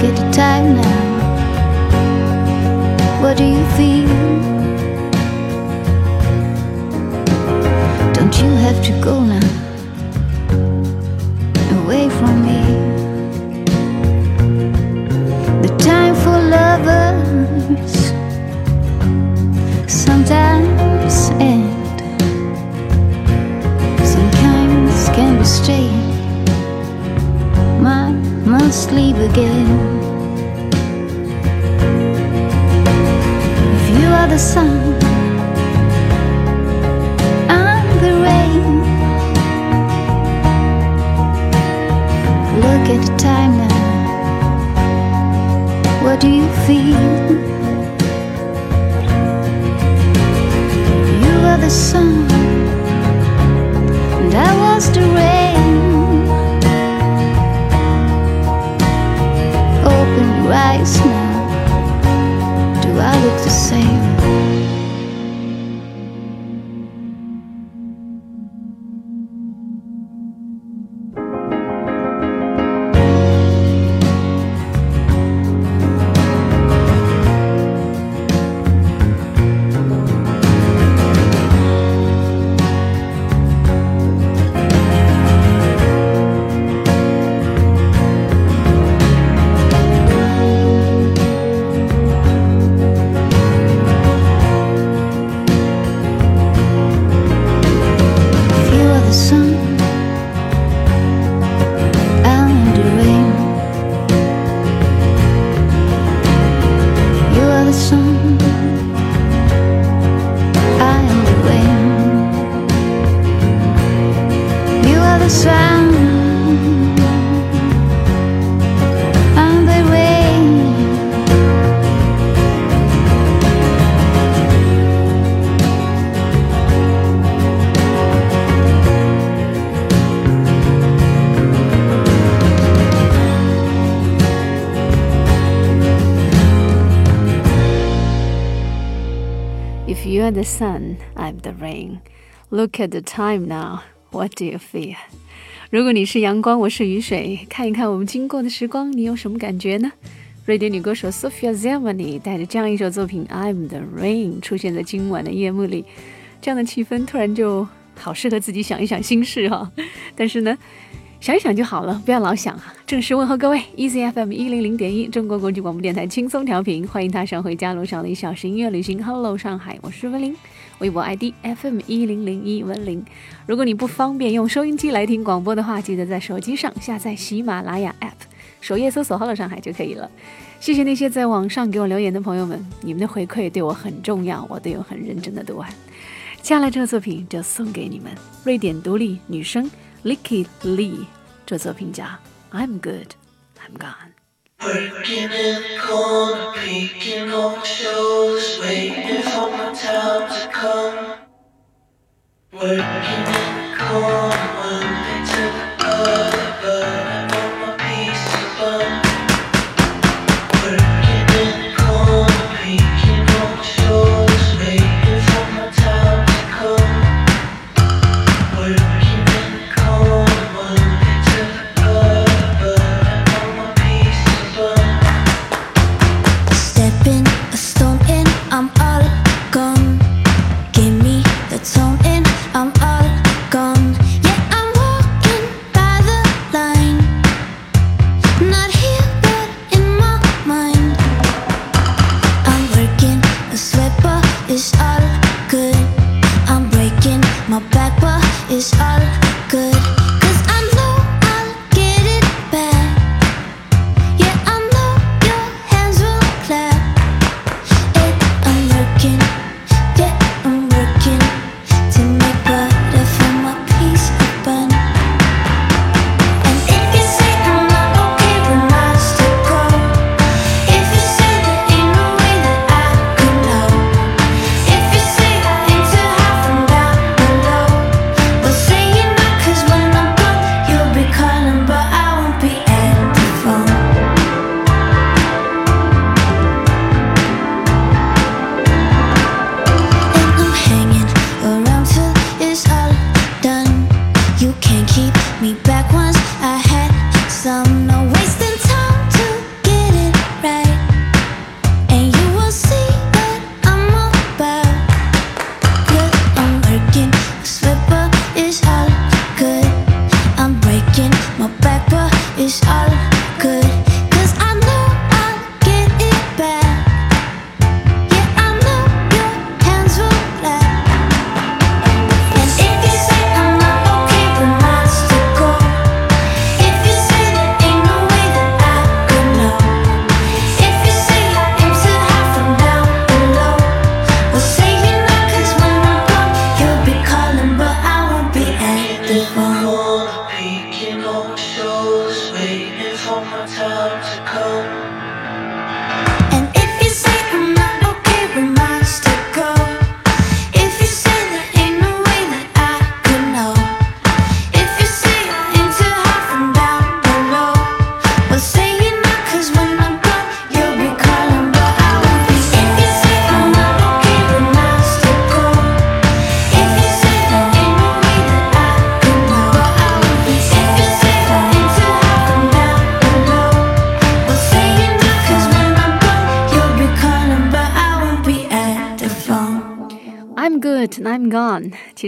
Look at the time now. What do you feel? Do you are the sun, the sun, I'm the rain. Look at the time now. What do you feel? 如果你是阳光，我是雨水，看一看我们经过的时光，你有什么感觉呢？瑞典女歌手 Sofia Zamani 带着这样一首作品《I'm the Rain》出现在今晚的夜幕里，这样的气氛突然就好适合自己想一想心事哈。但是呢。想一想就好了，不要老想啊！正式问候各位，Easy FM 一零零点一，中国国际广播电台轻松调频，欢迎踏上回家路上的一小时音乐旅行。Hello，上海，我是温玲，微博 ID FM 一零零一温玲。如果你不方便用收音机来听广播的话，记得在手机上下载喜马拉雅 App，首页搜索 Hello 上海就可以了。谢谢那些在网上给我留言的朋友们，你们的回馈对我很重要，我都有很认真的读完。接下来这个作品就送给你们，瑞典独立女生。Lykke Li 这则评价：I'm good, I'm gone。Working in the corner, peeking waiting for my time to come. Working in the corner, one day to the other.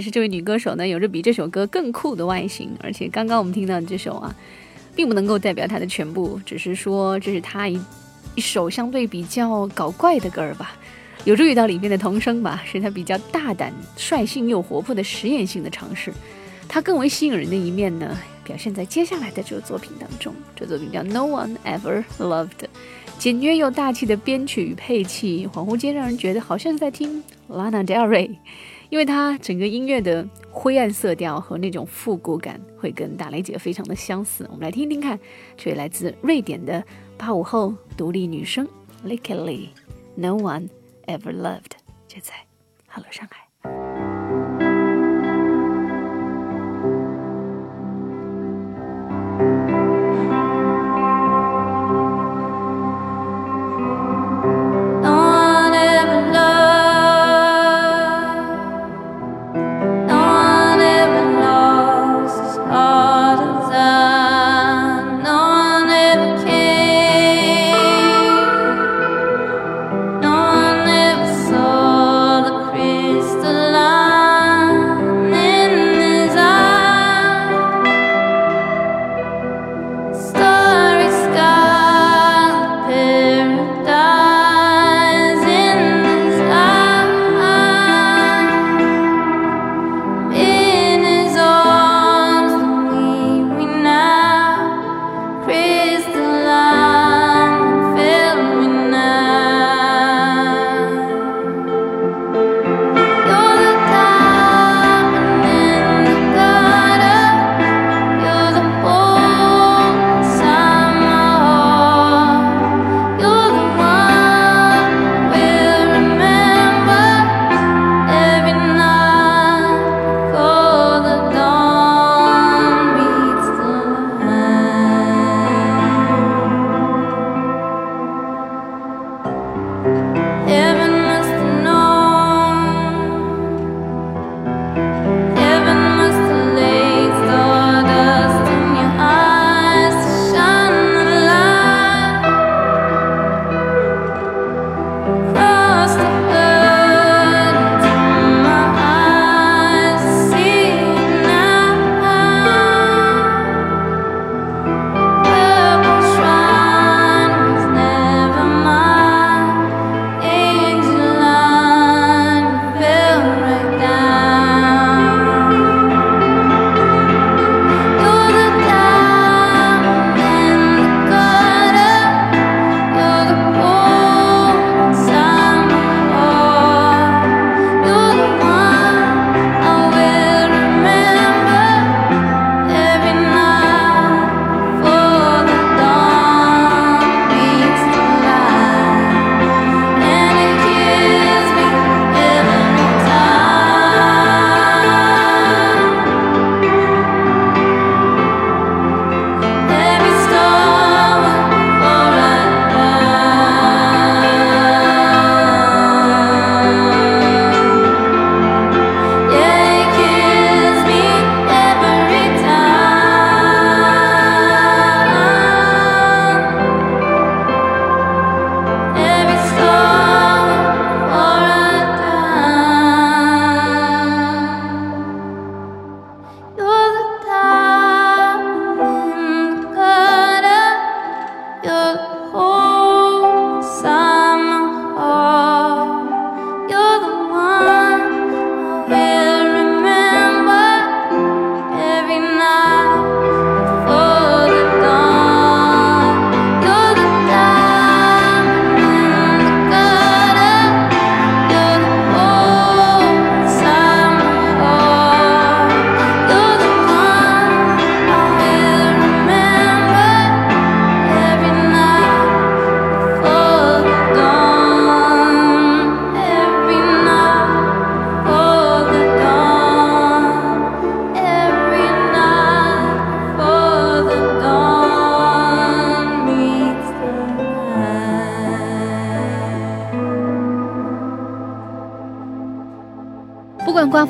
其实这位女歌手呢，有着比这首歌更酷的外形，而且刚刚我们听到的这首啊，并不能够代表她的全部，只是说这是她一一首相对比较搞怪的歌儿吧。有助于到里面的童声吧，是她比较大胆、率性又活泼的实验性的尝试。她更为吸引人的一面呢，表现在接下来的这个作品当中。这作品叫《No One Ever Loved》，简约又大气的编曲与配器，恍惚间让人觉得好像是在听 Lana Del Rey，因为它整个音乐的灰暗色调和那种复古感会跟大雷姐非常的相似。我们来听听看，这位来自瑞典的八五后独立女生 l i c k l y No One Ever Loved，就在 Hello 上海。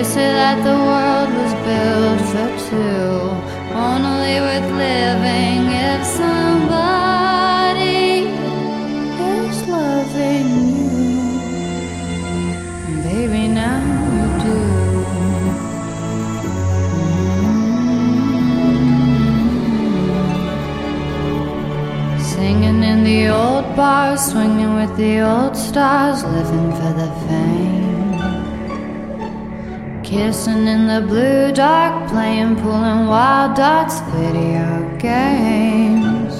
They say that the world was built for two. Only worth living if somebody is loving you. Baby, now you do. Mm-hmm. Singing in the old bars, swinging with the old stars, living for the fame. Kissing in the blue dark, playing and wild darts, video games.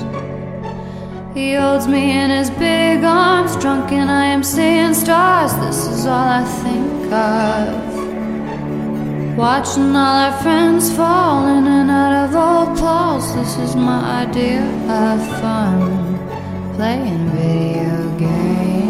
He holds me in his big arms, drunk and I am seeing stars. This is all I think of. Watching all our friends fall in and out of old clothes. This is my idea of fun. playing video games.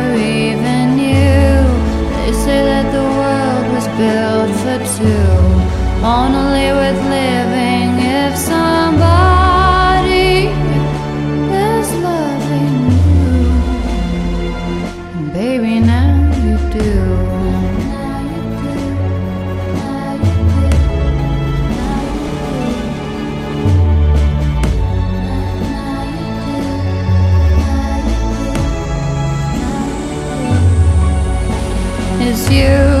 only with living if somebody is loving you. And baby, now you do. It's you,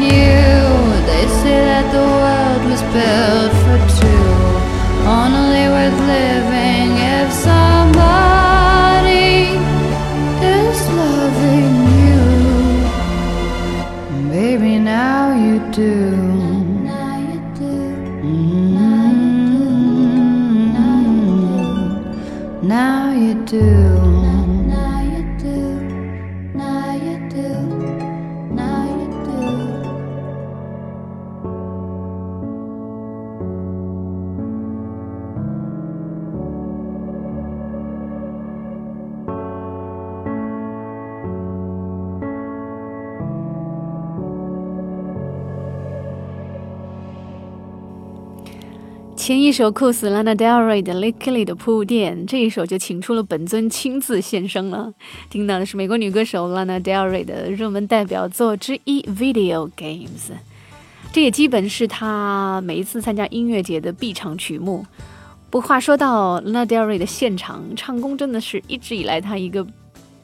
built for two, only worth living if somebody is loving you. Baby, now you do. Now you do. Now you do. 一首酷死 Lana Del Rey 的《Lickly》的铺垫，这一首就请出了本尊亲自现身了。听到的是美国女歌手 Lana Del Rey 的热门代表作之一《Video Games》，这也基本是她每一次参加音乐节的必唱曲目。不过话说到 Lana Del Rey 的现场唱功，真的是一直以来她一个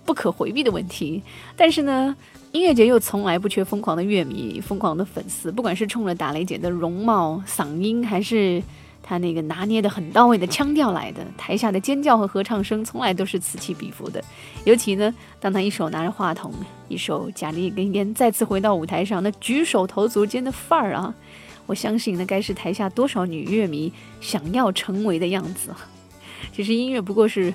不可回避的问题。但是呢，音乐节又从来不缺疯狂的乐迷、疯狂的粉丝，不管是冲着打雷姐的容貌、嗓音，还是他那个拿捏的很到位的腔调来的，台下的尖叫和合唱声从来都是此起彼伏的。尤其呢，当他一手拿着话筒，一手夹着一根烟，再次回到舞台上，那举手投足间的范儿啊，我相信那该是台下多少女乐迷想要成为的样子。其实音乐不过是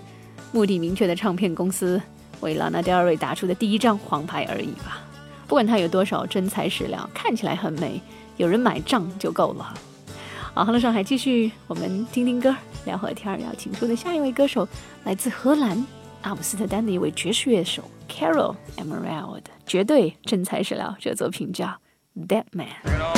目的明确的唱片公司为 Lana Del Rey 打出的第一张黄牌而已吧。不管他有多少真材实料，看起来很美，有人买账就够了。好，欢乐，上海继续，我们听听歌，聊会天儿。要请出的下一位歌手来自荷兰阿姆斯特丹的一位爵士乐手 Carol Emerald，绝对真材实料。这作品叫《Dead Man》。You know,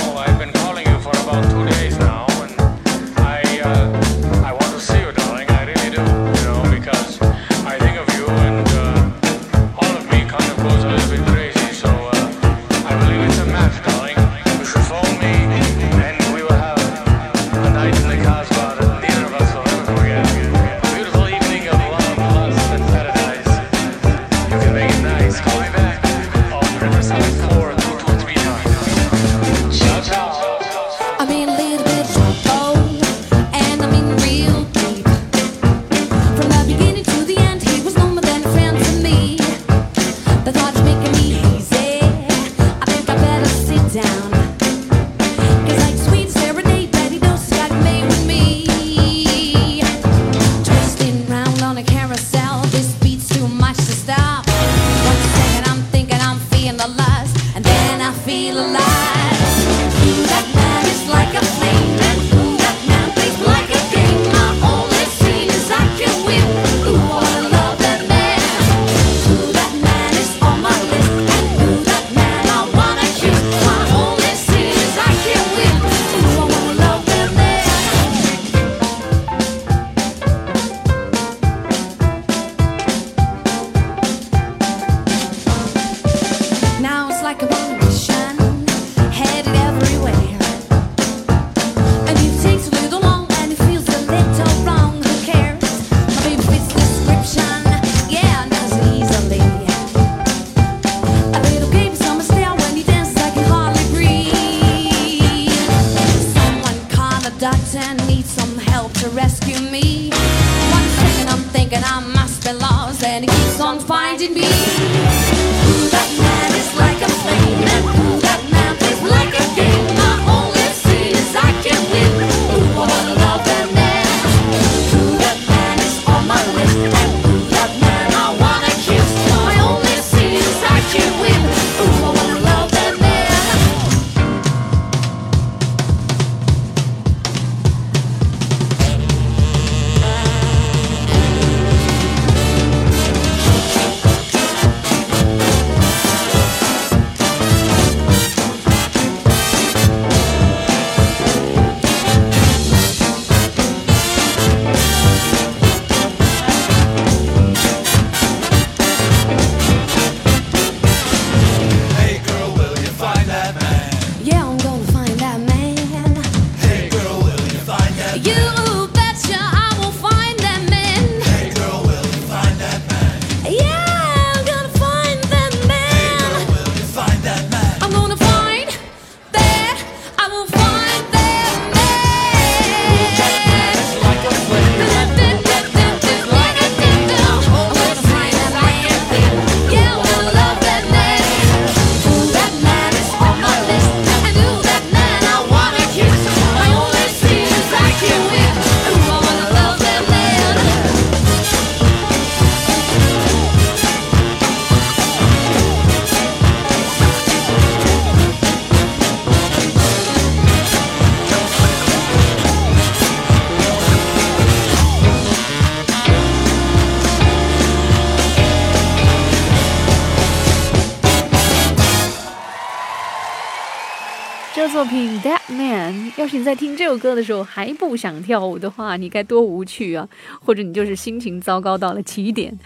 听这首歌的时候还不想跳舞的话，你该多无趣啊！或者你就是心情糟糕到了极点。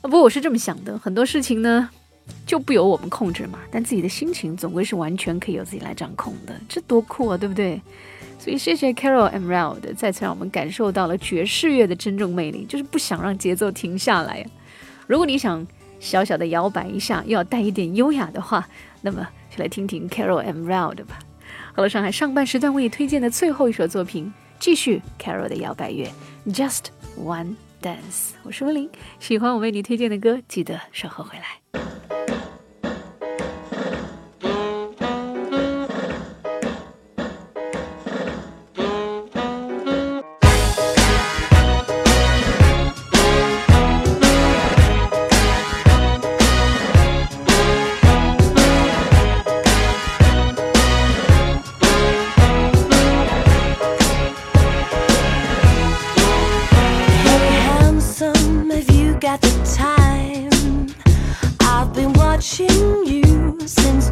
啊，不过我是这么想的，很多事情呢就不由我们控制嘛，但自己的心情总归是完全可以由自己来掌控的，这多酷啊，对不对？所以谢谢 Carol Emerald 再次让我们感受到了爵士乐的真正魅力，就是不想让节奏停下来。如果你想小小的摇摆一下，又要带一点优雅的话，那么就来听听 Carol Emerald 吧。好了，上海上半时段为你推荐的最后一首作品，继续 Carol 的摇摆乐，Just One Dance。我是温玲，喜欢我为你推荐的歌，记得稍后回来。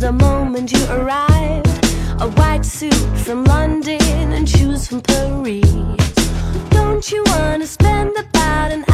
The moment you arrived. A white suit from London and shoes from Paris. Don't you wanna spend about an